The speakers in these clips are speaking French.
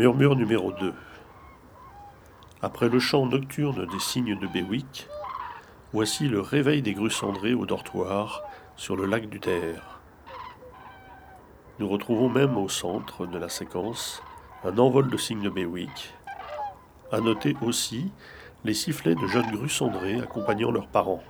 Murmure numéro 2. Après le chant nocturne des cygnes de Béwick, voici le réveil des grues cendrées au dortoir sur le lac du Terre. Nous retrouvons même au centre de la séquence un envol de cygnes de Béwick. À noter aussi les sifflets de jeunes grues cendrées accompagnant leurs parents.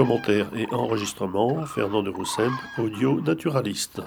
Commentaires et enregistrements, Fernand de Roussen, audio naturaliste.